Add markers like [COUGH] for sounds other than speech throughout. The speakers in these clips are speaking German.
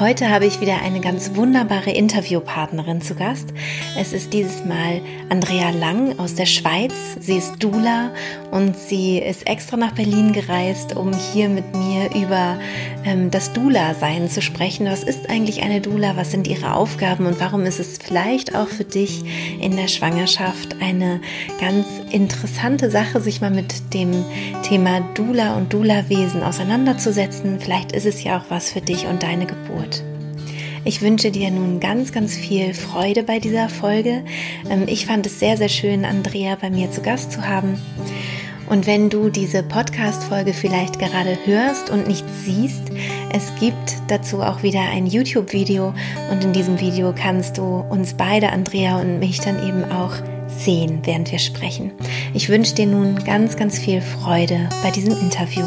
Heute habe ich wieder eine ganz wunderbare Interviewpartnerin zu Gast. Es ist dieses Mal Andrea Lang aus der Schweiz. Sie ist Dula und sie ist extra nach Berlin gereist, um hier mit mir über ähm, das Dula-Sein zu sprechen. Was ist eigentlich eine Dula? Was sind ihre Aufgaben und warum ist es vielleicht auch für dich in der Schwangerschaft eine ganz interessante Sache, sich mal mit dem Thema Dula und Dula-Wesen auseinanderzusetzen? Vielleicht ist es ja auch was für dich und deine Geburt. Ich wünsche dir nun ganz, ganz viel Freude bei dieser Folge. Ähm, ich fand es sehr, sehr schön, Andrea bei mir zu Gast zu haben. Und wenn du diese Podcast-Folge vielleicht gerade hörst und nicht siehst, es gibt dazu auch wieder ein YouTube-Video und in diesem Video kannst du uns beide, Andrea und mich, dann eben auch sehen, während wir sprechen. Ich wünsche dir nun ganz, ganz viel Freude bei diesem Interview.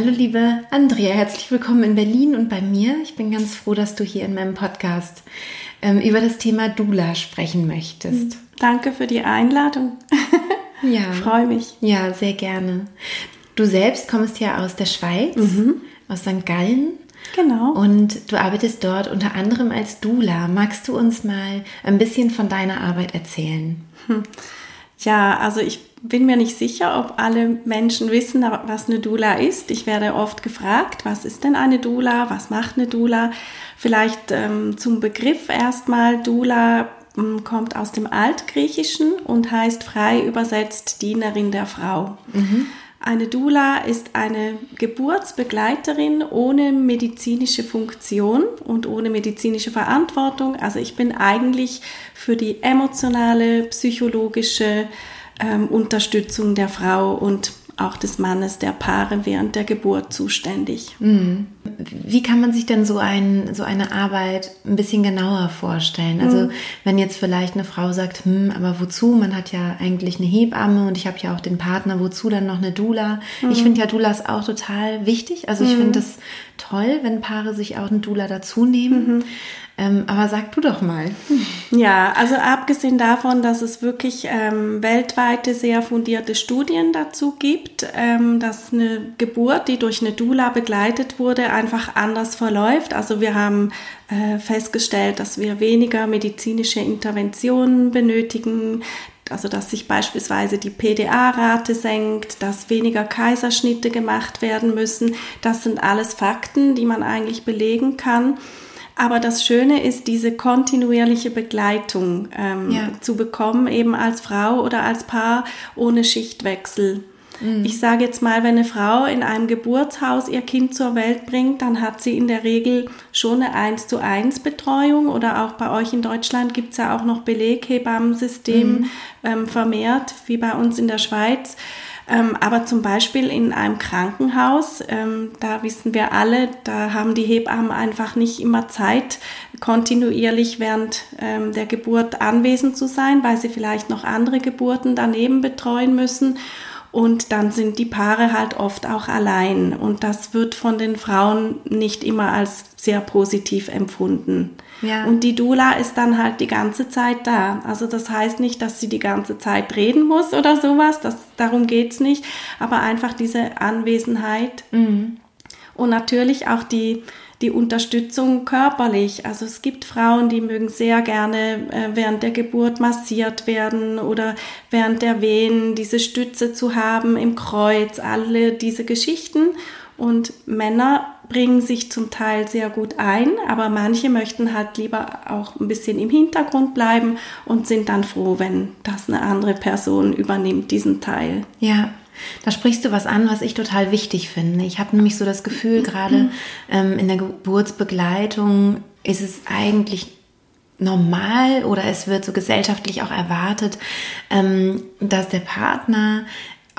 Hallo liebe Andrea, herzlich willkommen in Berlin und bei mir. Ich bin ganz froh, dass du hier in meinem Podcast ähm, über das Thema Dula sprechen möchtest. Danke für die Einladung. [LAUGHS] Ja. Freue mich. Ja, sehr gerne. Du selbst kommst ja aus der Schweiz, mhm. aus St. Gallen. Genau. Und du arbeitest dort unter anderem als Dula. Magst du uns mal ein bisschen von deiner Arbeit erzählen? Hm. Ja, also ich bin mir nicht sicher, ob alle Menschen wissen, was eine Dula ist. Ich werde oft gefragt, was ist denn eine Dula? Was macht eine Dula? Vielleicht ähm, zum Begriff erstmal. Dula ähm, kommt aus dem Altgriechischen und heißt frei übersetzt Dienerin der Frau. Mhm. Eine Dula ist eine Geburtsbegleiterin ohne medizinische Funktion und ohne medizinische Verantwortung. Also ich bin eigentlich für die emotionale, psychologische ähm, Unterstützung der Frau und auch des Mannes, der Paare während der Geburt zuständig. Mhm. Wie kann man sich denn so, ein, so eine Arbeit ein bisschen genauer vorstellen? Also mhm. wenn jetzt vielleicht eine Frau sagt, hm, aber wozu? Man hat ja eigentlich eine Hebamme und ich habe ja auch den Partner, wozu dann noch eine Dula? Mhm. Ich finde ja Doulas auch total wichtig. Also ich finde es mhm. toll, wenn Paare sich auch eine Dula dazu nehmen. Ähm, aber sag du doch mal. Ja, also abgesehen davon, dass es wirklich ähm, weltweite sehr fundierte Studien dazu gibt, ähm, dass eine Geburt, die durch eine Dula begleitet wurde, einfach anders verläuft. Also wir haben äh, festgestellt, dass wir weniger medizinische Interventionen benötigen, also dass sich beispielsweise die PDA-Rate senkt, dass weniger Kaiserschnitte gemacht werden müssen. Das sind alles Fakten, die man eigentlich belegen kann. Aber das Schöne ist, diese kontinuierliche Begleitung ähm, ja. zu bekommen, eben als Frau oder als Paar ohne Schichtwechsel. Mhm. Ich sage jetzt mal, wenn eine Frau in einem Geburtshaus ihr Kind zur Welt bringt, dann hat sie in der Regel schon eine 1 zu 1 Betreuung oder auch bei euch in Deutschland gibt es ja auch noch Beleghebammensystem mhm. ähm, vermehrt, wie bei uns in der Schweiz. Ähm, aber zum Beispiel in einem Krankenhaus, ähm, da wissen wir alle, da haben die Hebammen einfach nicht immer Zeit, kontinuierlich während ähm, der Geburt anwesend zu sein, weil sie vielleicht noch andere Geburten daneben betreuen müssen. Und dann sind die Paare halt oft auch allein. Und das wird von den Frauen nicht immer als sehr positiv empfunden. Ja. Und die Dula ist dann halt die ganze Zeit da. Also das heißt nicht, dass sie die ganze Zeit reden muss oder sowas. Das, darum geht's nicht. Aber einfach diese Anwesenheit. Mhm. Und natürlich auch die, die Unterstützung körperlich. Also es gibt Frauen, die mögen sehr gerne äh, während der Geburt massiert werden oder während der Wehen diese Stütze zu haben im Kreuz, alle diese Geschichten. Und Männer bringen sich zum Teil sehr gut ein, aber manche möchten halt lieber auch ein bisschen im Hintergrund bleiben und sind dann froh, wenn das eine andere Person übernimmt, diesen Teil. Ja, da sprichst du was an, was ich total wichtig finde. Ich habe nämlich so das Gefühl, gerade ähm, in der Geburtsbegleitung ist es eigentlich normal oder es wird so gesellschaftlich auch erwartet, ähm, dass der Partner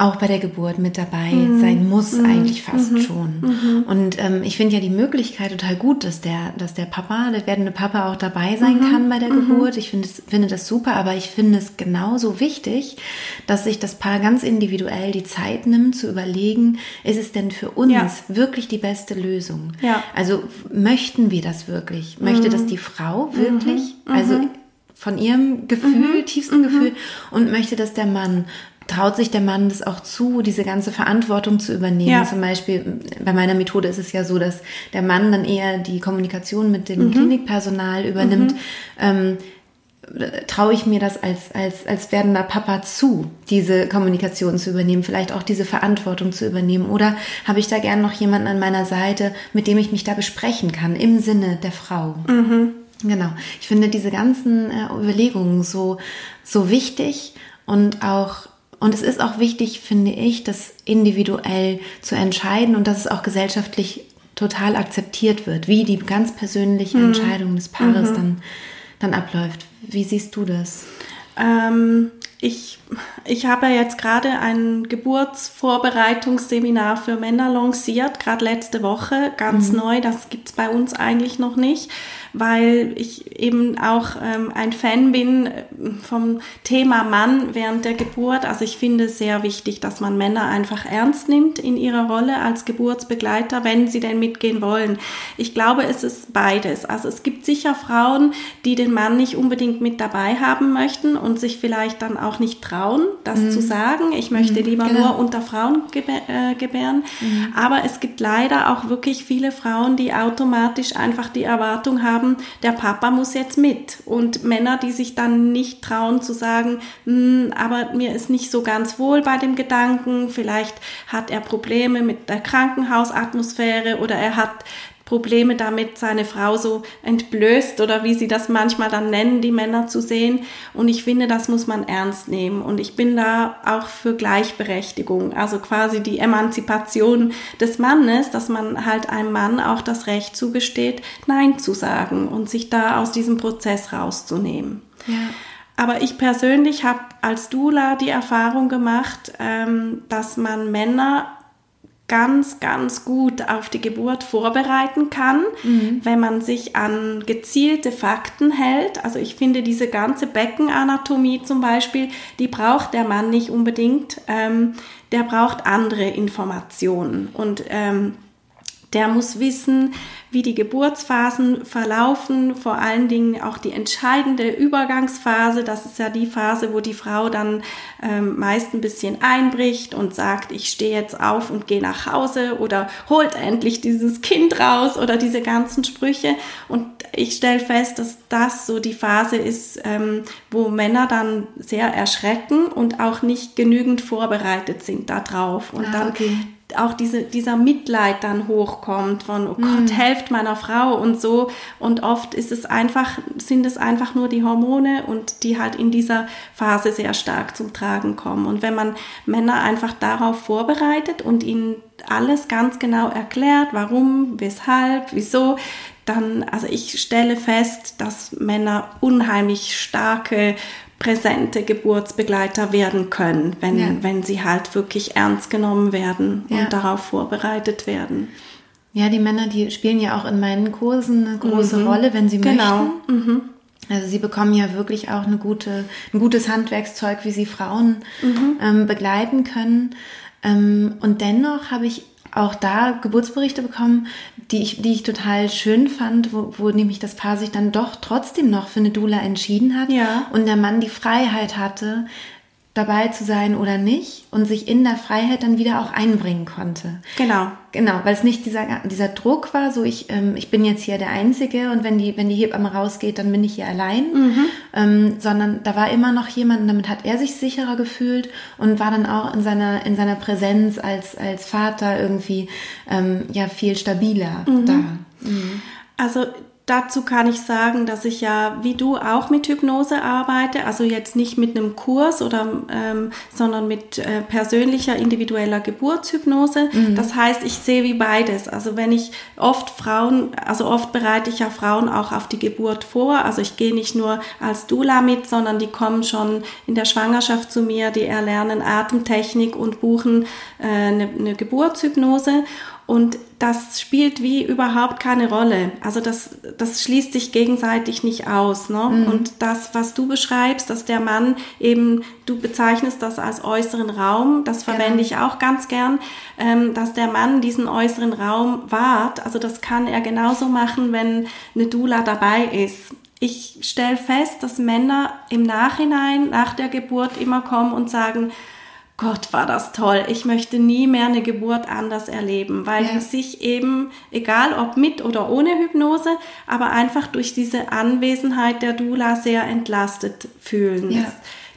auch bei der Geburt mit dabei mhm. sein muss, mhm. eigentlich fast mhm. schon. Mhm. Und ähm, ich finde ja die Möglichkeit total gut, dass der, dass der Papa, der werdende Papa auch dabei sein mhm. kann bei der mhm. Geburt. Ich finde finde das super, aber ich finde es genauso wichtig, dass sich das Paar ganz individuell die Zeit nimmt, zu überlegen, ist es denn für uns ja. wirklich die beste Lösung? Ja. Also möchten wir das wirklich? Möchte das die Frau wirklich? Also von ihrem Gefühl, tiefsten Gefühl und möchte das der Mann traut sich der Mann das auch zu, diese ganze Verantwortung zu übernehmen. Ja. Zum Beispiel bei meiner Methode ist es ja so, dass der Mann dann eher die Kommunikation mit dem mhm. Klinikpersonal übernimmt. Mhm. Ähm, traue ich mir das als, als, als werdender Papa zu, diese Kommunikation zu übernehmen, vielleicht auch diese Verantwortung zu übernehmen? Oder habe ich da gern noch jemanden an meiner Seite, mit dem ich mich da besprechen kann, im Sinne der Frau? Mhm. Genau. Ich finde diese ganzen äh, Überlegungen so, so wichtig und auch und es ist auch wichtig, finde ich, das individuell zu entscheiden und dass es auch gesellschaftlich total akzeptiert wird, wie die ganz persönliche mhm. Entscheidung des Paares mhm. dann, dann abläuft. Wie siehst du das? Ähm, ich, ich habe jetzt gerade ein Geburtsvorbereitungsseminar für Männer lanciert, gerade letzte Woche, ganz mhm. neu, das gibt es bei uns eigentlich noch nicht weil ich eben auch ähm, ein Fan bin äh, vom Thema Mann während der Geburt. Also ich finde es sehr wichtig, dass man Männer einfach ernst nimmt in ihrer Rolle als Geburtsbegleiter, wenn sie denn mitgehen wollen. Ich glaube, es ist beides. Also es gibt sicher Frauen, die den Mann nicht unbedingt mit dabei haben möchten und sich vielleicht dann auch nicht trauen, das mhm. zu sagen. Ich möchte mhm, lieber genau. nur unter Frauen äh, gebären. Mhm. Aber es gibt leider auch wirklich viele Frauen, die automatisch einfach die Erwartung haben, haben, der Papa muss jetzt mit. Und Männer, die sich dann nicht trauen zu sagen, hm, aber mir ist nicht so ganz wohl bei dem Gedanken, vielleicht hat er Probleme mit der Krankenhausatmosphäre oder er hat Probleme damit, seine Frau so entblößt oder wie sie das manchmal dann nennen, die Männer zu sehen. Und ich finde, das muss man ernst nehmen. Und ich bin da auch für Gleichberechtigung, also quasi die Emanzipation des Mannes, dass man halt einem Mann auch das Recht zugesteht, Nein zu sagen und sich da aus diesem Prozess rauszunehmen. Ja. Aber ich persönlich habe als Dula die Erfahrung gemacht, ähm, dass man Männer ganz, ganz gut auf die Geburt vorbereiten kann, mhm. wenn man sich an gezielte Fakten hält. Also ich finde diese ganze Beckenanatomie zum Beispiel, die braucht der Mann nicht unbedingt. Ähm, der braucht andere Informationen und ähm, der muss wissen, wie die Geburtsphasen verlaufen, vor allen Dingen auch die entscheidende Übergangsphase. Das ist ja die Phase, wo die Frau dann ähm, meist ein bisschen einbricht und sagt, ich stehe jetzt auf und gehe nach Hause oder holt endlich dieses Kind raus oder diese ganzen Sprüche. Und ich stelle fest, dass das so die Phase ist, ähm, wo Männer dann sehr erschrecken und auch nicht genügend vorbereitet sind darauf. Und ah, dann okay auch diese, dieser Mitleid dann hochkommt von, oh Gott, mhm. helft meiner Frau und so. Und oft ist es einfach, sind es einfach nur die Hormone und die halt in dieser Phase sehr stark zum Tragen kommen. Und wenn man Männer einfach darauf vorbereitet und ihnen alles ganz genau erklärt, warum, weshalb, wieso, dann, also ich stelle fest, dass Männer unheimlich starke präsente Geburtsbegleiter werden können, wenn, ja. wenn sie halt wirklich ernst genommen werden ja. und darauf vorbereitet werden. Ja, die Männer, die spielen ja auch in meinen Kursen eine große mhm. Rolle, wenn sie genau. möchten. Mhm. Also sie bekommen ja wirklich auch eine gute, ein gutes Handwerkszeug, wie sie Frauen mhm. ähm, begleiten können. Ähm, und dennoch habe ich auch da Geburtsberichte bekommen, die ich, die ich total schön fand, wo, wo nämlich das Paar sich dann doch trotzdem noch für eine Dula entschieden hat ja. und der Mann die Freiheit hatte, dabei zu sein oder nicht und sich in der Freiheit dann wieder auch einbringen konnte. Genau. Genau, weil es nicht dieser, dieser Druck war, so ich, ähm, ich bin jetzt hier der Einzige und wenn die, wenn die Hebamme rausgeht, dann bin ich hier allein, mhm. ähm, sondern da war immer noch jemand und damit hat er sich sicherer gefühlt und war dann auch in seiner, in seiner Präsenz als, als Vater irgendwie ähm, ja viel stabiler mhm. da. Mhm. Also dazu kann ich sagen, dass ich ja wie du auch mit Hypnose arbeite, also jetzt nicht mit einem Kurs oder ähm, sondern mit äh, persönlicher individueller Geburtshypnose. Mhm. Das heißt, ich sehe wie beides. Also wenn ich oft Frauen, also oft bereite ich ja Frauen auch auf die Geburt vor. Also ich gehe nicht nur als Dula mit, sondern die kommen schon in der Schwangerschaft zu mir, die erlernen Atemtechnik und buchen äh, eine, eine Geburtshypnose. Und das spielt wie überhaupt keine Rolle. Also das, das schließt sich gegenseitig nicht aus. Ne? Mhm. Und das, was du beschreibst, dass der Mann eben, du bezeichnest das als äußeren Raum, das verwende genau. ich auch ganz gern, ähm, dass der Mann diesen äußeren Raum wahrt. Also das kann er genauso machen, wenn eine Dula dabei ist. Ich stelle fest, dass Männer im Nachhinein, nach der Geburt immer kommen und sagen, Gott, war das toll. Ich möchte nie mehr eine Geburt anders erleben, weil ja. sich eben, egal ob mit oder ohne Hypnose, aber einfach durch diese Anwesenheit der Dula sehr entlastet fühlen. Ja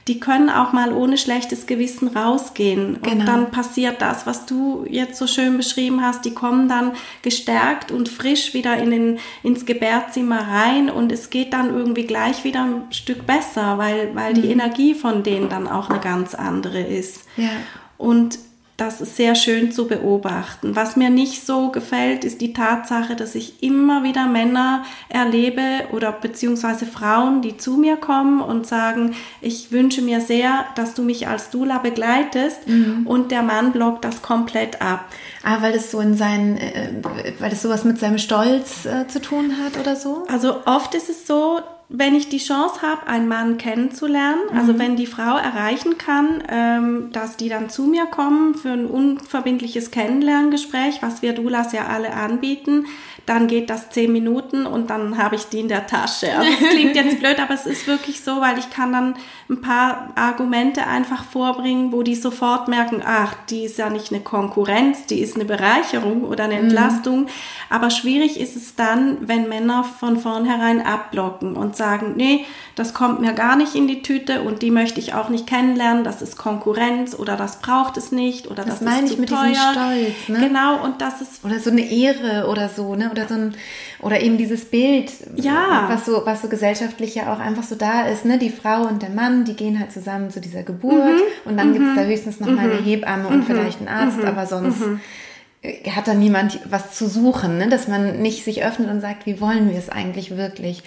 die können auch mal ohne schlechtes Gewissen rausgehen. Genau. Und dann passiert das, was du jetzt so schön beschrieben hast. Die kommen dann gestärkt und frisch wieder in den, ins Gebärzimmer rein und es geht dann irgendwie gleich wieder ein Stück besser, weil, weil mhm. die Energie von denen dann auch eine ganz andere ist. Ja. Und das ist sehr schön zu beobachten. Was mir nicht so gefällt, ist die Tatsache, dass ich immer wieder Männer erlebe oder beziehungsweise Frauen, die zu mir kommen und sagen, ich wünsche mir sehr, dass du mich als Dula begleitest mhm. und der Mann blockt das komplett ab. Ah, weil es so in seinen, äh, weil es sowas mit seinem Stolz äh, zu tun hat oder so? Also oft ist es so, wenn ich die Chance habe, einen Mann kennenzulernen, also mhm. wenn die Frau erreichen kann, ähm, dass die dann zu mir kommen für ein unverbindliches Kennenlerngespräch, was wir Dulas ja alle anbieten, dann geht das zehn Minuten und dann habe ich die in der Tasche. Also es klingt jetzt blöd, aber es ist wirklich so, weil ich kann dann ein paar Argumente einfach vorbringen, wo die sofort merken, ach, die ist ja nicht eine Konkurrenz, die ist eine Bereicherung oder eine mhm. Entlastung. Mhm. Aber schwierig ist es dann, wenn Männer von vornherein abblocken und sagen, nee, das kommt mir gar nicht in die Tüte und die möchte ich auch nicht kennenlernen, das ist Konkurrenz oder das braucht es nicht oder das, das meine ist ich mit teuer. Stolz, ne? Genau, und das ist oder so eine Ehre oder so, ne? Oder so ein oder eben dieses Bild, ja. was so was so gesellschaftlich ja auch einfach so da ist, ne? Die Frau und der Mann, die gehen halt zusammen zu dieser Geburt mhm. und dann mhm. gibt es da höchstens noch mhm. mal eine mhm. Hebamme und mhm. vielleicht einen Arzt, mhm. aber sonst hat da niemand was zu suchen, ne? dass man nicht sich öffnet und sagt, wie wollen wir es eigentlich wirklich?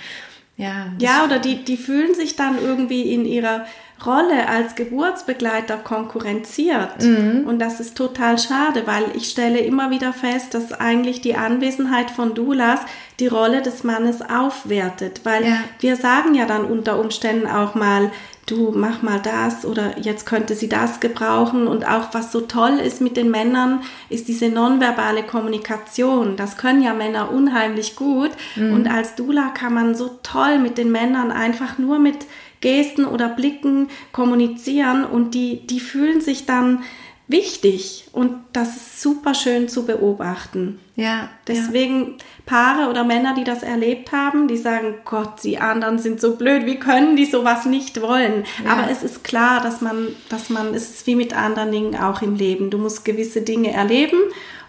Ja, ja oder die, die fühlen sich dann irgendwie in ihrer Rolle als Geburtsbegleiter konkurrenziert. Mhm. Und das ist total schade, weil ich stelle immer wieder fest, dass eigentlich die Anwesenheit von Doulas die Rolle des Mannes aufwertet. Weil ja. wir sagen ja dann unter Umständen auch mal, du mach mal das oder jetzt könnte sie das gebrauchen. Und auch was so toll ist mit den Männern, ist diese nonverbale Kommunikation. Das können ja Männer unheimlich gut. Mhm. Und als Dula kann man so toll mit den Männern einfach nur mit Gesten oder Blicken kommunizieren und die, die fühlen sich dann wichtig und das ist super schön zu beobachten. Ja. Deswegen ja. Paare oder Männer, die das erlebt haben, die sagen, Gott, die anderen sind so blöd, wie können die sowas nicht wollen? Ja. Aber es ist klar, dass man, dass man, es ist wie mit anderen Dingen auch im Leben. Du musst gewisse Dinge erleben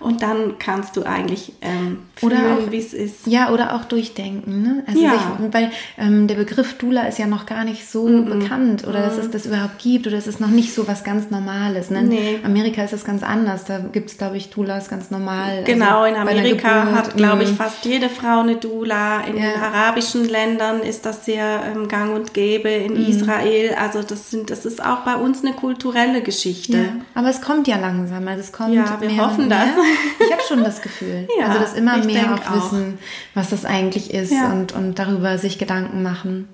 und dann kannst du eigentlich ähm, fühlen, wie es ist. Ja, oder auch durchdenken. Ne? Also ja. Sich, weil ähm, der Begriff Dula ist ja noch gar nicht so mm -mm. bekannt oder mm dass es das überhaupt gibt oder es ist noch nicht so was ganz Normales. Ne? Nee. In Amerika ist das ganz anders. Da gibt es, glaube ich, Dulas ganz normal. Also genau, also in Amerika hat, glaube ich, mhm. fast jede Frau eine Dula. In ja. den arabischen Ländern ist das sehr ähm, gang und gäbe. In mm. Israel, also das sind, das ist auch bei uns eine kulturelle Geschichte. Ja. Aber es kommt ja langsam. Also es kommt ja, wir hoffen das. Ich habe schon das Gefühl. [LAUGHS] Ja, also dass immer mehr auch, auch wissen, was das eigentlich ist ja. und, und darüber sich Gedanken machen.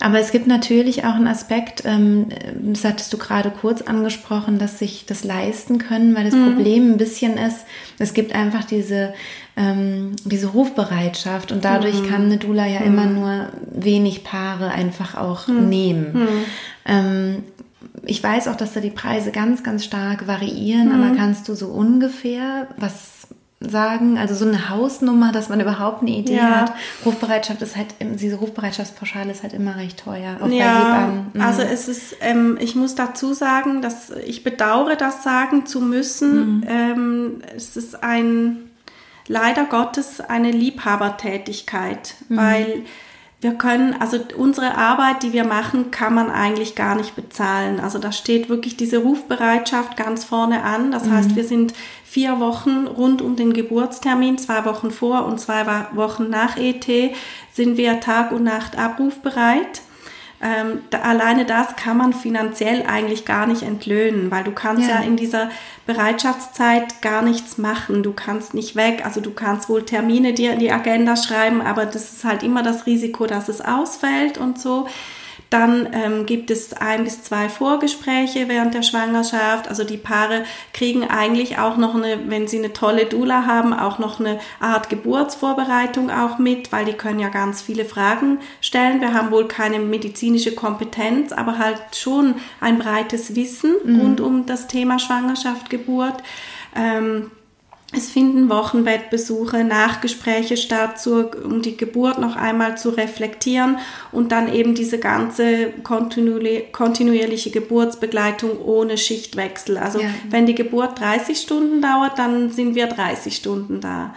Aber es gibt natürlich auch einen Aspekt, ähm, das hattest du gerade kurz angesprochen, dass sich das leisten können, weil das mhm. Problem ein bisschen ist, es gibt einfach diese, ähm, diese Rufbereitschaft und dadurch mhm. kann eine Dula ja mhm. immer nur wenig Paare einfach auch mhm. nehmen. Mhm. Ähm, ich weiß auch, dass da die Preise ganz, ganz stark variieren, mhm. aber kannst du so ungefähr was sagen? Also so eine Hausnummer, dass man überhaupt eine Idee ja. hat. Rufbereitschaft ist halt, diese Rufbereitschaftspauschale ist halt immer recht teuer. Auch ja, mhm. also es ist, ähm, ich muss dazu sagen, dass ich bedauere, das sagen zu müssen. Mhm. Ähm, es ist ein leider Gottes eine Liebhabertätigkeit, mhm. weil wir können, also unsere Arbeit, die wir machen, kann man eigentlich gar nicht bezahlen. Also da steht wirklich diese Rufbereitschaft ganz vorne an. Das mhm. heißt, wir sind vier Wochen rund um den Geburtstermin, zwei Wochen vor und zwei Wochen nach ET, sind wir Tag und Nacht abrufbereit. Ähm, da, alleine das kann man finanziell eigentlich gar nicht entlöhnen, weil du kannst ja. ja. in dieser Bereitschaftszeit gar nichts machen. Du kannst nicht weg, also du kannst wohl Termine dir in die Agenda schreiben, aber das ist halt immer das Risiko, dass es ausfällt und so. Dann ähm, gibt es ein bis zwei Vorgespräche während der Schwangerschaft. Also die Paare kriegen eigentlich auch noch eine, wenn sie eine tolle Dula haben, auch noch eine Art Geburtsvorbereitung auch mit, weil die können ja ganz viele Fragen stellen. Wir haben wohl keine medizinische Kompetenz, aber halt schon ein breites Wissen mhm. rund um das Thema Schwangerschaft, Geburt. Ähm, es finden Wochenbettbesuche, Nachgespräche statt, zur, um die Geburt noch einmal zu reflektieren und dann eben diese ganze kontinuierliche Geburtsbegleitung ohne Schichtwechsel. Also ja. wenn die Geburt 30 Stunden dauert, dann sind wir 30 Stunden da.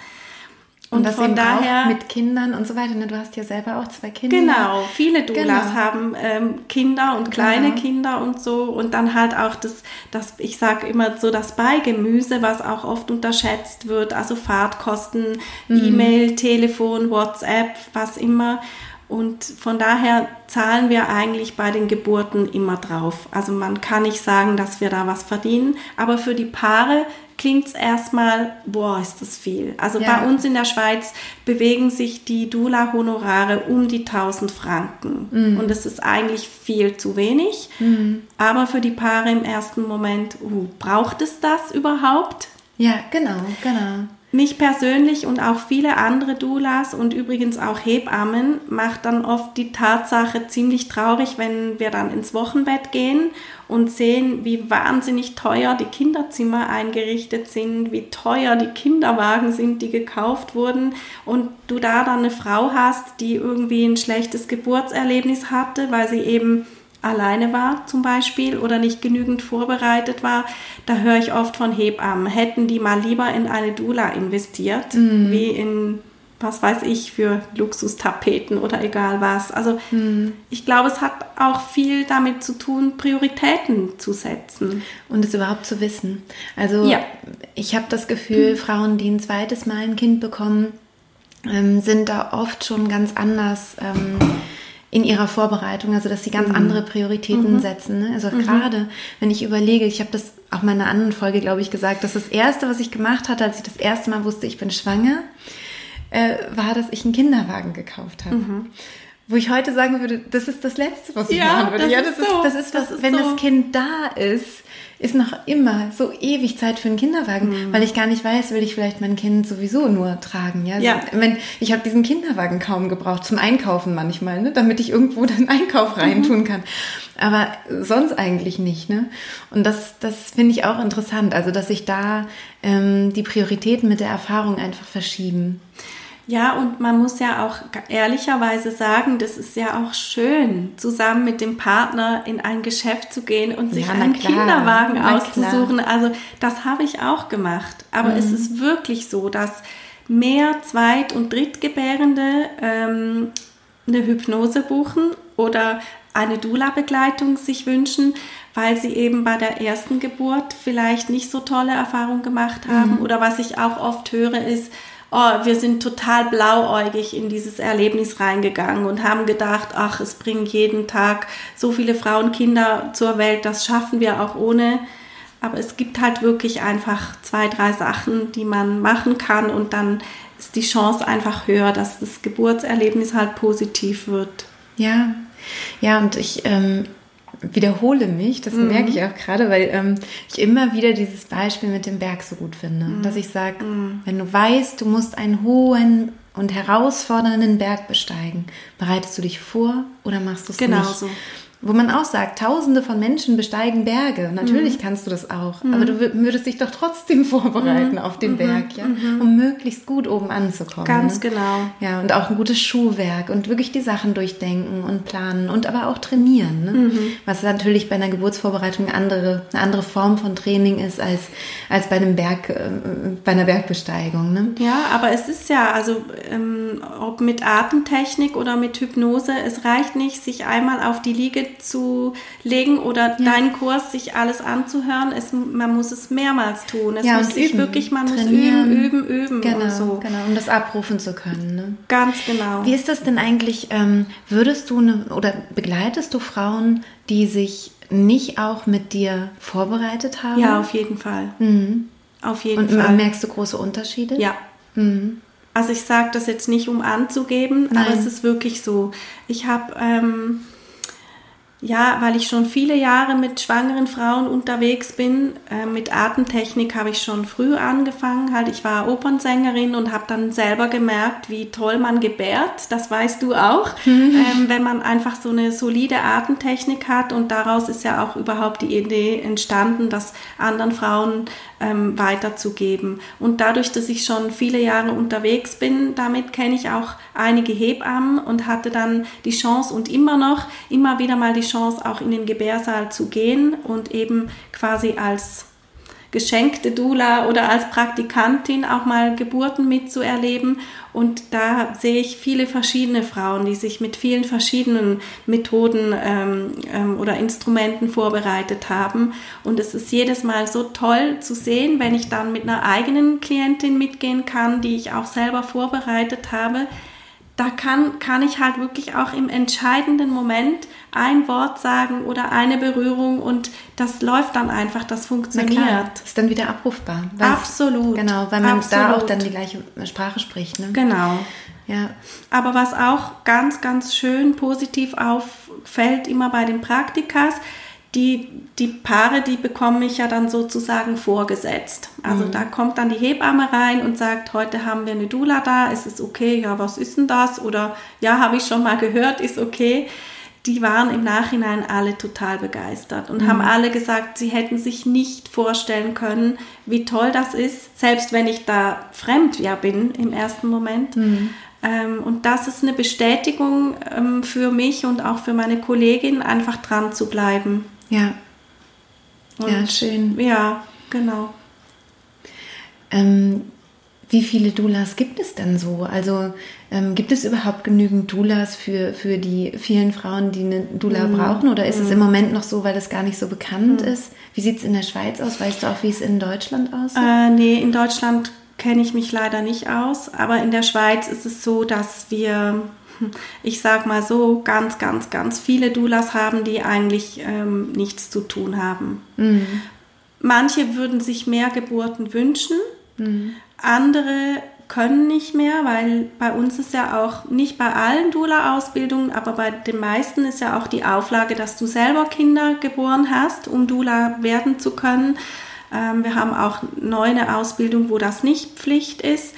Und, und das von daher mit Kindern und so weiter. Ne? Du hast ja selber auch zwei Kinder. Genau, viele Doulas genau. haben ähm, Kinder und kleine genau. Kinder und so. Und dann halt auch das, das ich sage immer so das Beigemüse, was auch oft unterschätzt wird. Also Fahrtkosten, mhm. E-Mail, Telefon, WhatsApp, was immer. Und von daher zahlen wir eigentlich bei den Geburten immer drauf. Also man kann nicht sagen, dass wir da was verdienen, aber für die Paare klingt es erstmal, boah, ist das viel. Also ja. bei uns in der Schweiz bewegen sich die Dula-Honorare um die 1000 Franken. Mhm. Und das ist eigentlich viel zu wenig. Mhm. Aber für die Paare im ersten Moment, uh, braucht es das überhaupt? Ja, genau, genau. Mich persönlich und auch viele andere Doulas und übrigens auch Hebammen macht dann oft die Tatsache ziemlich traurig, wenn wir dann ins Wochenbett gehen und sehen, wie wahnsinnig teuer die Kinderzimmer eingerichtet sind, wie teuer die Kinderwagen sind, die gekauft wurden. Und du da dann eine Frau hast, die irgendwie ein schlechtes Geburtserlebnis hatte, weil sie eben alleine war zum Beispiel oder nicht genügend vorbereitet war, da höre ich oft von Hebammen, hätten die mal lieber in eine Dula investiert, mhm. wie in, was weiß ich, für Luxustapeten oder egal was. Also mhm. ich glaube, es hat auch viel damit zu tun, Prioritäten zu setzen. Und es überhaupt zu wissen. Also ja. ich habe das Gefühl, mhm. Frauen, die ein zweites Mal ein Kind bekommen, ähm, sind da oft schon ganz anders. Ähm, in ihrer Vorbereitung, also dass sie ganz mhm. andere Prioritäten mhm. setzen. Ne? Also mhm. gerade, wenn ich überlege, ich habe das auch mal in einer anderen Folge, glaube ich, gesagt, dass das Erste, was ich gemacht hatte, als ich das erste Mal wusste, ich bin schwanger, äh, war, dass ich einen Kinderwagen gekauft habe. Mhm. Wo ich heute sagen würde, das ist das Letzte, was ich ja, machen würde. Das ja, das ist, so. das ist was, das ist wenn so. das Kind da ist, ist noch immer so ewig Zeit für einen Kinderwagen, mhm. weil ich gar nicht weiß, will ich vielleicht mein Kind sowieso nur tragen. Ja, ja. Also, wenn, ich habe diesen Kinderwagen kaum gebraucht, zum Einkaufen manchmal, ne? damit ich irgendwo [LAUGHS] den Einkauf reintun mhm. kann. Aber sonst eigentlich nicht. Ne? Und das, das finde ich auch interessant, also dass sich da ähm, die Prioritäten mit der Erfahrung einfach verschieben. Ja, und man muss ja auch ehrlicherweise sagen, das ist ja auch schön, zusammen mit dem Partner in ein Geschäft zu gehen und sich ja, einen klar, Kinderwagen auszusuchen. Klar. Also das habe ich auch gemacht. Aber mhm. es ist wirklich so, dass mehr Zweit- und Drittgebärende ähm, eine Hypnose buchen oder eine Dula-Begleitung sich wünschen, weil sie eben bei der ersten Geburt vielleicht nicht so tolle Erfahrungen gemacht haben. Mhm. Oder was ich auch oft höre, ist, oh, wir sind total blauäugig in dieses Erlebnis reingegangen und haben gedacht, ach, es bringen jeden Tag so viele Frauen, Kinder zur Welt, das schaffen wir auch ohne. Aber es gibt halt wirklich einfach zwei, drei Sachen, die man machen kann und dann ist die Chance einfach höher, dass das Geburtserlebnis halt positiv wird. Ja, ja, und ich, ähm, wiederhole mich, das mhm. merke ich auch gerade, weil ähm, ich immer wieder dieses Beispiel mit dem Berg so gut finde. Mhm. Dass ich sage, mhm. wenn du weißt, du musst einen hohen und herausfordernden Berg besteigen, bereitest du dich vor oder machst du es genau nicht? So. Wo man auch sagt, tausende von Menschen besteigen Berge. Natürlich mhm. kannst du das auch, mhm. aber du würdest dich doch trotzdem [LAUGHS] vorbereiten mhm. auf den mhm. Berg, ja, mhm. um möglichst gut oben anzukommen. Ganz ne? genau. Ja, und auch ein gutes Schuhwerk und wirklich die Sachen durchdenken und planen und aber auch trainieren. Ne? Mhm. Was natürlich bei einer Geburtsvorbereitung eine andere, eine andere Form von Training ist als, als bei einem Berg, äh, bei einer Bergbesteigung. Ne? Ja, aber es ist ja, also ähm, ob mit Atemtechnik oder mit Hypnose, es reicht nicht, sich einmal auf die Liege zu legen oder ja. deinen Kurs sich alles anzuhören. Es, man muss es mehrmals tun. Es ja, muss üben. wirklich, man Trainieren. muss üben, üben, üben genau, und so. Genau, um das abrufen zu können. Ne? Ganz genau. Wie ist das denn eigentlich? Ähm, würdest du eine, oder begleitest du Frauen, die sich nicht auch mit dir vorbereitet haben? Ja, auf jeden Fall. Mhm. Auf jeden und Fall. Und merkst du große Unterschiede? Ja. Mhm. Also ich sage das jetzt nicht, um anzugeben, Nein. aber es ist wirklich so. Ich habe ähm, ja, weil ich schon viele Jahre mit schwangeren Frauen unterwegs bin. Äh, mit Atemtechnik habe ich schon früh angefangen. Halt, ich war Opernsängerin und habe dann selber gemerkt, wie toll man gebärt. Das weißt du auch. [LAUGHS] Mhm. Ähm, wenn man einfach so eine solide Atemtechnik hat und daraus ist ja auch überhaupt die Idee entstanden, das anderen Frauen ähm, weiterzugeben. Und dadurch, dass ich schon viele Jahre unterwegs bin, damit kenne ich auch einige Hebammen und hatte dann die Chance und immer noch immer wieder mal die Chance, auch in den Gebärsaal zu gehen und eben quasi als geschenkte Dula oder als Praktikantin auch mal Geburten mitzuerleben. Und da sehe ich viele verschiedene Frauen, die sich mit vielen verschiedenen Methoden ähm, ähm, oder Instrumenten vorbereitet haben. Und es ist jedes Mal so toll zu sehen, wenn ich dann mit einer eigenen Klientin mitgehen kann, die ich auch selber vorbereitet habe, da kann, kann ich halt wirklich auch im entscheidenden Moment ein Wort sagen oder eine Berührung und das läuft dann einfach, das funktioniert. Ist dann wieder abrufbar. Absolut. Genau, weil man Absolut. da auch dann die gleiche Sprache spricht. Ne? Genau. Ja. Aber was auch ganz, ganz schön positiv auffällt, immer bei den Praktikas, die, die Paare, die bekomme ich ja dann sozusagen vorgesetzt. Also mhm. da kommt dann die Hebamme rein und sagt, heute haben wir eine Dula da, ist es okay? Ja, was ist denn das? Oder ja, habe ich schon mal gehört, ist okay. Die waren im Nachhinein alle total begeistert und mhm. haben alle gesagt, sie hätten sich nicht vorstellen können, wie toll das ist, selbst wenn ich da fremd ja bin im ersten Moment. Mhm. Ähm, und das ist eine Bestätigung ähm, für mich und auch für meine Kollegin, einfach dran zu bleiben. Ja. Und ja, schön. Ja, genau. Ähm, wie viele Doulas gibt es denn so? Also ähm, gibt es überhaupt genügend Doulas für, für die vielen Frauen, die eine Doula mm. brauchen? Oder ist mm. es im Moment noch so, weil das gar nicht so bekannt mm. ist? Wie sieht es in der Schweiz aus? Weißt du auch, wie es in Deutschland aussieht? Äh, nee, in Deutschland kenne ich mich leider nicht aus. Aber in der Schweiz ist es so, dass wir [LAUGHS] ich sag mal so, ganz, ganz, ganz viele Doulas haben, die eigentlich ähm, nichts zu tun haben. Mhm. Manche würden sich mehr Geburten wünschen, mhm. Andere können nicht mehr, weil bei uns ist ja auch nicht bei allen Dula-Ausbildungen, aber bei den meisten ist ja auch die Auflage, dass du selber Kinder geboren hast, um Dula werden zu können. Ähm, wir haben auch neu eine Ausbildung, wo das nicht Pflicht ist.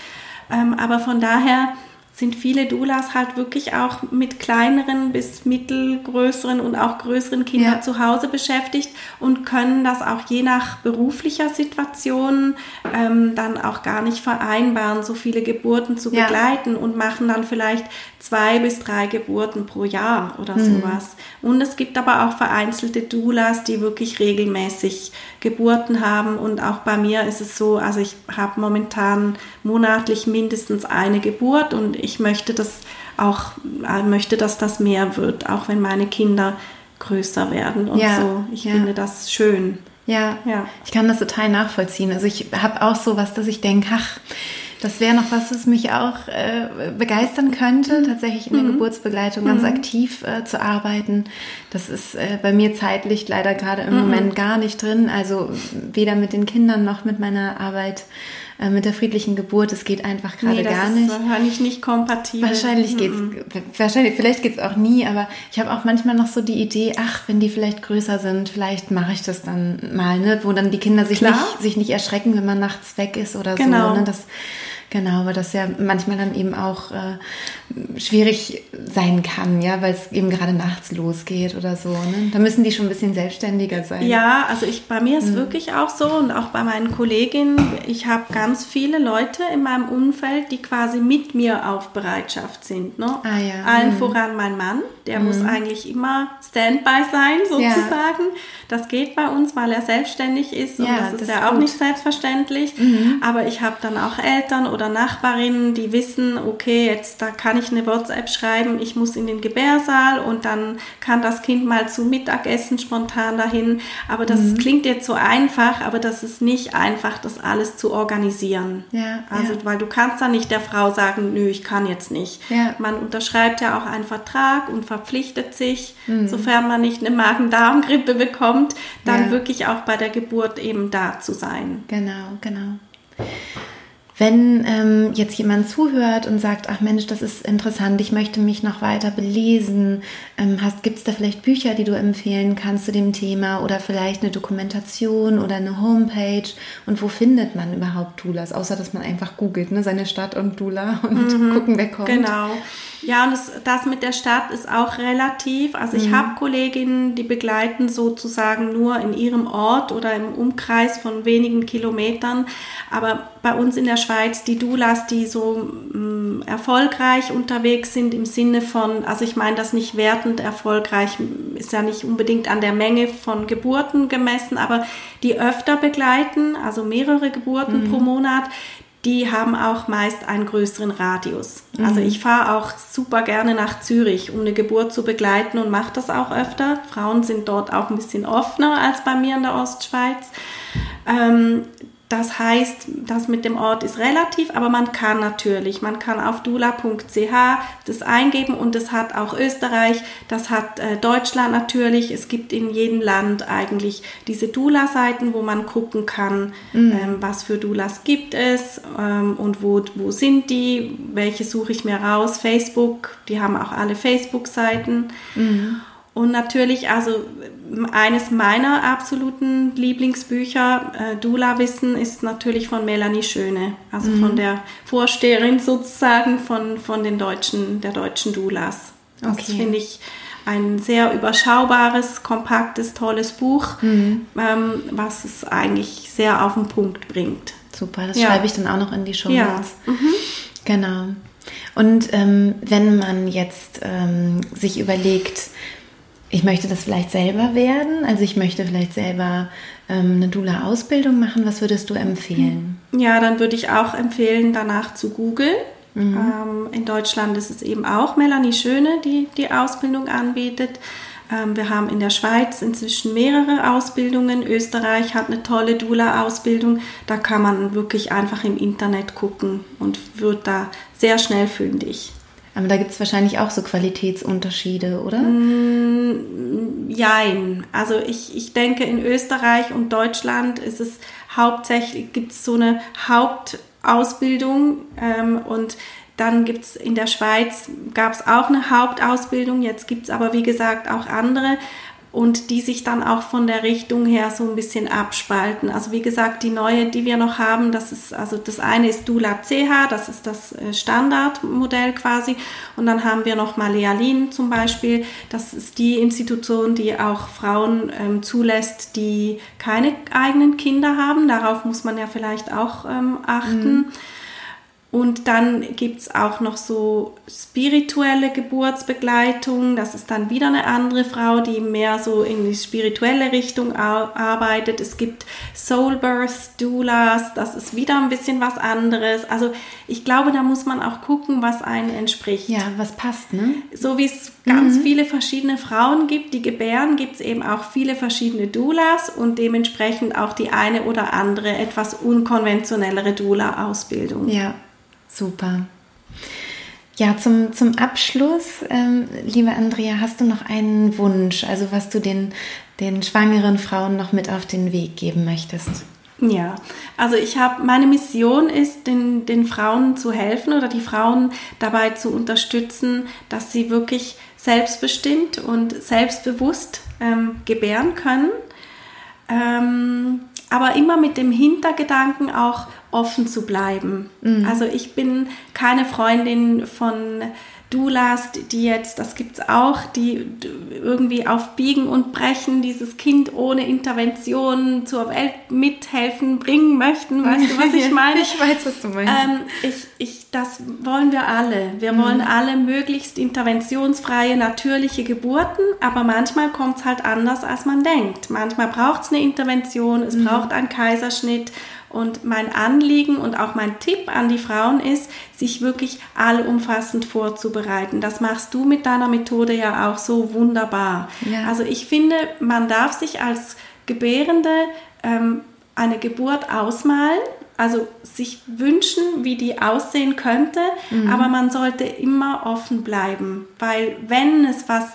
Ähm, aber von daher sind viele Doulas halt wirklich auch mit kleineren bis mittelgrößeren und auch größeren Kindern ja. zu Hause beschäftigt und können das auch je nach beruflicher Situation ähm, dann auch gar nicht vereinbaren, so viele Geburten zu ja. begleiten und machen dann vielleicht zwei bis drei Geburten pro Jahr oder mhm. sowas. Und es gibt aber auch vereinzelte Doulas, die wirklich regelmäßig Geburten haben. Und auch bei mir ist es so, also ich habe momentan monatlich mindestens eine Geburt und ich möchte das auch, äh, möchte, dass das mehr wird, auch wenn meine Kinder größer werden und ja, so. Ich ja. finde das schön. Ja, ja, ich kann das total nachvollziehen. Also ich habe auch so was, dass ich denke, ach, das wäre noch was, was mich auch äh, begeistern könnte, tatsächlich in der mhm. Geburtsbegleitung ganz mhm. aktiv äh, zu arbeiten. Das ist äh, bei mir zeitlich leider gerade im mhm. Moment gar nicht drin. Also weder mit den Kindern noch mit meiner Arbeit äh, mit der friedlichen Geburt. Es geht einfach gerade nee, gar nicht. Das ist wahrscheinlich nicht kompatibel. Wahrscheinlich geht's, wahrscheinlich, vielleicht geht's auch nie, aber ich habe auch manchmal noch so die Idee, ach, wenn die vielleicht größer sind, vielleicht mache ich das dann mal, ne? wo dann die Kinder sich nicht, sich nicht erschrecken, wenn man nachts weg ist oder genau. so. Ne? Das, Genau, aber das ja manchmal dann eben auch äh, schwierig sein kann, ja, weil es eben gerade nachts losgeht oder so. Ne? Da müssen die schon ein bisschen selbstständiger sein. Ja, also ich bei mir ist mhm. wirklich auch so und auch bei meinen Kolleginnen, ich habe ganz viele Leute in meinem Umfeld, die quasi mit mir auf Bereitschaft sind. Ne? Ah, ja. Allen mhm. voran mein Mann, der mhm. muss eigentlich immer Standby sein, sozusagen. Ja. Das geht bei uns, weil er selbstständig ist und ja, das ist das ja ist auch nicht selbstverständlich. Mhm. Aber ich habe dann auch Eltern oder Nachbarinnen, die wissen, okay, jetzt da kann ich eine WhatsApp schreiben, ich muss in den Gebärsaal und dann kann das Kind mal zum Mittagessen spontan dahin. Aber das mhm. klingt jetzt so einfach, aber das ist nicht einfach, das alles zu organisieren. Ja, also, ja. weil du kannst dann nicht der Frau sagen, nö, ich kann jetzt nicht. Ja. Man unterschreibt ja auch einen Vertrag und verpflichtet sich, mhm. sofern man nicht eine Magen-Darm-Grippe bekommt, dann wirklich auch bei der Geburt eben da zu sein. Genau, genau. Wenn ähm, jetzt jemand zuhört und sagt, ach Mensch, das ist interessant, ich möchte mich noch weiter belesen, ähm, gibt es da vielleicht Bücher, die du empfehlen kannst zu dem Thema oder vielleicht eine Dokumentation oder eine Homepage und wo findet man überhaupt Doulas, außer dass man einfach googelt, ne, seine Stadt und Dula und mhm, gucken, wer kommt. Genau. Ja, und das, das mit der Stadt ist auch relativ. Also ich mhm. habe Kolleginnen, die begleiten sozusagen nur in ihrem Ort oder im Umkreis von wenigen Kilometern. Aber bei uns in der Schweiz, die Doulas, die so mh, mm, erfolgreich unterwegs sind im Sinne von, also ich meine das nicht wertend erfolgreich, ist ja nicht unbedingt an der Menge von Geburten gemessen, aber die öfter begleiten, also mehrere Geburten mhm. pro Monat, die haben auch meist einen größeren Radius. Mhm. Also ich fahre auch super gerne nach Zürich, um eine Geburt zu begleiten und mache das auch öfter. Frauen sind dort auch ein bisschen offener als bei mir in der Ostschweiz. Ähm, das heißt, das mit dem Ort ist relativ, aber man kann natürlich, man kann auf dula.ch das eingeben und das hat auch Österreich, das hat äh, Deutschland natürlich. Es gibt in jedem Land eigentlich diese Dula-Seiten, wo man gucken kann, mhm. ähm, was für Dulas gibt es ähm, und wo, wo sind die, welche suche ich mir raus. Facebook, die haben auch alle Facebook-Seiten. Mhm. Und natürlich, also eines meiner absoluten Lieblingsbücher, äh, Dula-Wissen, ist natürlich von Melanie Schöne, also mhm. von der Vorsteherin sozusagen von, von den deutschen, der deutschen Dulas. Das okay. finde ich ein sehr überschaubares, kompaktes, tolles Buch, mhm. ähm, was es eigentlich sehr auf den Punkt bringt. Super, das ja. schreibe ich dann auch noch in die Show Notes. Ja. Mhm. Genau. Und ähm, wenn man jetzt ähm, sich überlegt, ich möchte das vielleicht selber werden. Also ich möchte vielleicht selber ähm, eine Dula-Ausbildung machen. Was würdest du empfehlen? Ja, dann würde ich auch empfehlen, danach zu googeln. Mhm. Ähm, in Deutschland ist es eben auch Melanie Schöne, die die Ausbildung anbietet. Ähm, wir haben in der Schweiz inzwischen mehrere Ausbildungen. Österreich hat eine tolle Dula-Ausbildung. Da kann man wirklich einfach im Internet gucken und wird da sehr schnell fündig. Aber da gibt es wahrscheinlich auch so Qualitätsunterschiede, oder? Mm, jein. Also ich, ich denke, in Österreich und Deutschland ist es hauptsächlich, gibt es so eine Hauptausbildung ähm, und dann gibt es in der Schweiz, gab es auch eine Hauptausbildung, jetzt gibt es aber wie gesagt auch andere und die sich dann auch von der Richtung her so ein bisschen abspalten. Also wie gesagt, die neue, die wir noch haben, das ist also das eine ist Dula CH, das ist das äh, Standardmodell quasi und dann haben wir noch Malealin zum Beispiel, das ist die Institution, die auch Frauen ähm, zulässt, die keine eigenen Kinder haben. Darauf muss man ja vielleicht auch ähm, achten. Mhm. Und dann gibt es auch noch so spirituelle Geburtsbegleitung. Das ist dann wieder eine andere Frau, die mehr so in die spirituelle Richtung arbeitet. Es gibt Soul Birth Doulas, das ist wieder ein bisschen was anderes. Also ich glaube, da muss man auch gucken, was einem entspricht. Ja, was passt, ne? So wie es ganz mhm. viele verschiedene Frauen gibt, die gebären, gibt es eben auch viele verschiedene Doulas und dementsprechend auch die eine oder andere etwas unkonventionellere Doula-Ausbildung. Ja. Super. Ja, zum, zum Abschluss, ähm, liebe Andrea, hast du noch einen Wunsch, also was du den, den schwangeren Frauen noch mit auf den Weg geben möchtest? Ja, also ich habe, meine Mission ist, den, den Frauen zu helfen oder die Frauen dabei zu unterstützen, dass sie wirklich selbstbestimmt und selbstbewusst ähm, gebären können. Ähm, aber immer mit dem Hintergedanken auch, offen zu bleiben. Mhm. Also ich bin keine Freundin von Doulas, die jetzt, das gibt's auch, die irgendwie auf Biegen und Brechen dieses Kind ohne Intervention zur Welt mithelfen, bringen möchten. Weißt du, was ich [LAUGHS] meine? ich weiß, was du meinst. Ähm, ich, ich, das wollen wir alle. Wir mhm. wollen alle möglichst interventionsfreie, natürliche Geburten, aber manchmal kommt's halt anders, als man denkt. Manchmal braucht's eine Intervention, es mhm. braucht einen Kaiserschnitt und mein Anliegen und auch mein Tipp an die Frauen ist, sich wirklich allumfassend vorzubereiten. Das machst du mit deiner Methode ja auch so wunderbar. Ja. Also ich finde, man darf sich als Gebärende ähm, eine Geburt ausmalen, also sich wünschen, wie die aussehen könnte, mhm. aber man sollte immer offen bleiben, weil wenn es was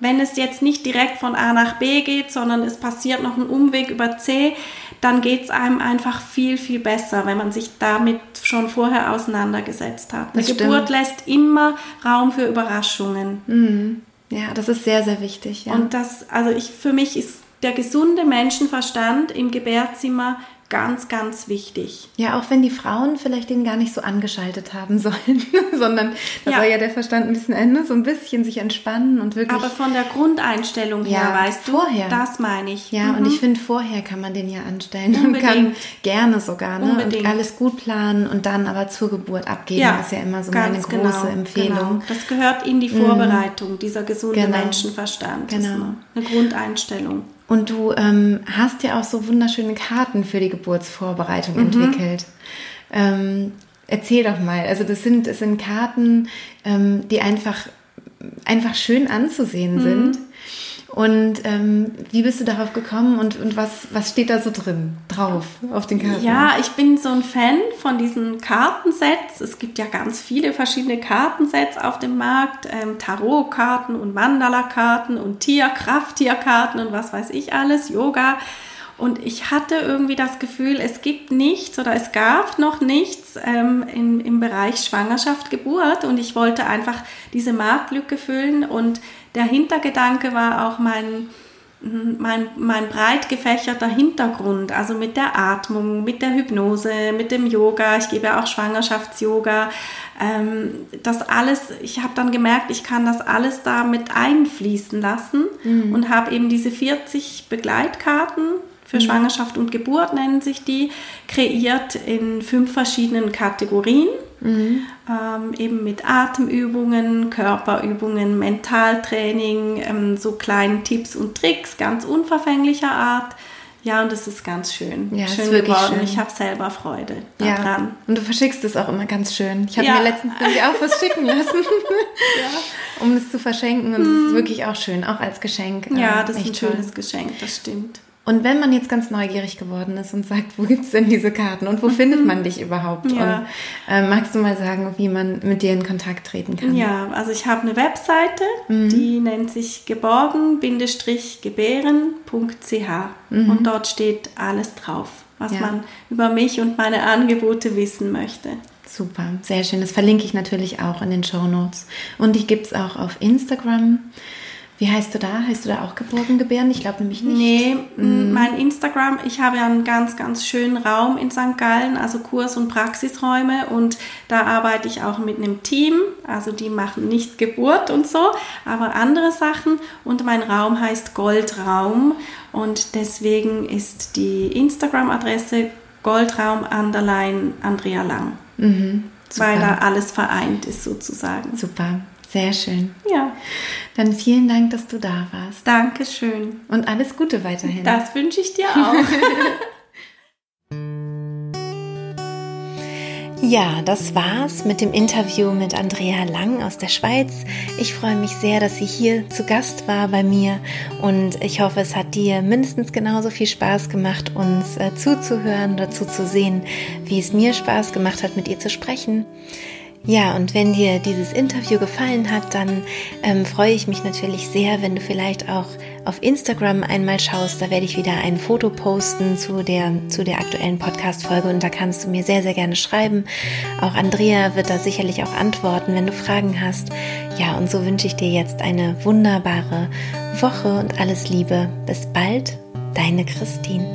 wenn es jetzt nicht direkt von A nach B geht, sondern es passiert noch ein Umweg über C, dann geht es einem einfach viel, viel besser, wenn man sich damit schon vorher auseinandergesetzt hat. Eine Geburt lässt immer Raum für Überraschungen. Mhm. Ja, das ist sehr, sehr wichtig. Ja. Und das, also ich, für mich ist der gesunde Menschenverstand im Gebärzimmer ganz, ganz wichtig. Ja, auch wenn die Frauen vielleicht den gar nicht so angeschaltet haben [LAUGHS] sollen, sondern da ja. soll ja der Verstand ein bisschen Ende, so ein bisschen sich entspannen und wirklich. Aber von der Grundeinstellung her, ja, weißt du, vorher. das meine ich. Ja, mhm. und ich finde, vorher kann man den ja anstellen Unbedingt. und kann gerne sogar, ne? Unbedingt. Und alles gut planen und dann aber zur Geburt abgeben, ja, ist ja immer so meine große genau, Empfehlung. Genau. Das gehört in die mhm. Vorbereitung, mhm. dieser gesunde genau. Menschenverstand. Genau. eine Grundeinstellung. Und du ähm, hast ja auch so wunderschöne Karten für die Geburtsvorbereitung mhm. entwickelt. Ähm, erzähl doch mal. Also das sind, das sind Karten, ähm, die einfach, einfach schön anzusehen mhm. sind und ähm, wie bist du darauf gekommen und, und was, was steht da so drin, drauf, auf den Karten? Ja, ich bin so ein Fan von diesen Kartensets. Es gibt ja ganz viele verschiedene Kartensets auf dem Markt. Ähm, Tarotkarten und Mandala-Karten und Tier, Krafttierkarten und was weiß ich alles, Yoga. Und ich hatte irgendwie das Gefühl, es gibt nichts oder es gab noch nichts ähm, im, im Bereich Schwangerschaft, Geburt. Und ich wollte einfach diese Marktlücke füllen und der Hintergedanke war auch mein, mein, mein breit gefächerter Hintergrund, also mit der Atmung, mit der Hypnose, mit dem Yoga. Ich gebe auch Schwangerschafts-Yoga. Ähm, das alles, ich habe dann gemerkt, ich kann das alles da mit einfließen lassen mhm. und habe eben diese 40 Begleitkarten für mhm. Schwangerschaft und Geburt nennen sich die, kreiert in fünf verschiedenen Kategorien. Mhm. Ähm, eben mit Atemübungen, Körperübungen, Mentaltraining, ähm, so kleinen Tipps und Tricks, ganz unverfänglicher Art. Ja, und es ist ganz schön. Ja, schön geworden. Schön. Ich habe selber Freude daran. Ja. Und du verschickst es auch immer ganz schön. Ich habe ja. mir letztens irgendwie auch was schicken lassen, [LAUGHS] um es zu verschenken. Und es ist mhm. wirklich auch schön, auch als Geschenk. Ja, das ist ein schönes toll. Geschenk, das stimmt. Und wenn man jetzt ganz neugierig geworden ist und sagt, wo gibt es denn diese Karten und wo mhm. findet man dich überhaupt? Ja. Und äh, magst du mal sagen, wie man mit dir in Kontakt treten kann? Ja, also ich habe eine Webseite, mhm. die nennt sich geborgen-gebären.ch mhm. und dort steht alles drauf, was ja. man über mich und meine Angebote wissen möchte. Super, sehr schön. Das verlinke ich natürlich auch in den Show Notes. Und die gibt es auch auf Instagram. Wie heißt du da? Heißt du da auch Geborgengebären? Ich glaube nämlich nicht. Nee, mm. mein Instagram, ich habe ja einen ganz, ganz schönen Raum in St. Gallen, also Kurs- und Praxisräume und da arbeite ich auch mit einem Team. Also die machen nicht Geburt und so, aber andere Sachen und mein Raum heißt Goldraum und deswegen ist die Instagram-Adresse Goldraum Underline Andrea Lang. Mhm, weil da alles vereint ist sozusagen. Super. Sehr schön. Ja. Dann vielen Dank, dass du da warst. Dankeschön. Und alles Gute weiterhin. Das wünsche ich dir [LAUGHS] auch. Ja, das war's mit dem Interview mit Andrea Lang aus der Schweiz. Ich freue mich sehr, dass sie hier zu Gast war bei mir und ich hoffe, es hat dir mindestens genauso viel Spaß gemacht, uns äh, zuzuhören oder zuzusehen, wie es mir Spaß gemacht hat, mit ihr zu sprechen. Ja, und wenn dir dieses Interview gefallen hat, dann ähm, freue ich mich natürlich sehr, wenn du vielleicht auch auf Instagram einmal schaust. Da werde ich wieder ein Foto posten zu der, zu der aktuellen Podcast-Folge und da kannst du mir sehr, sehr gerne schreiben. Auch Andrea wird da sicherlich auch antworten, wenn du Fragen hast. Ja, und so wünsche ich dir jetzt eine wunderbare Woche und alles Liebe. Bis bald, deine Christine.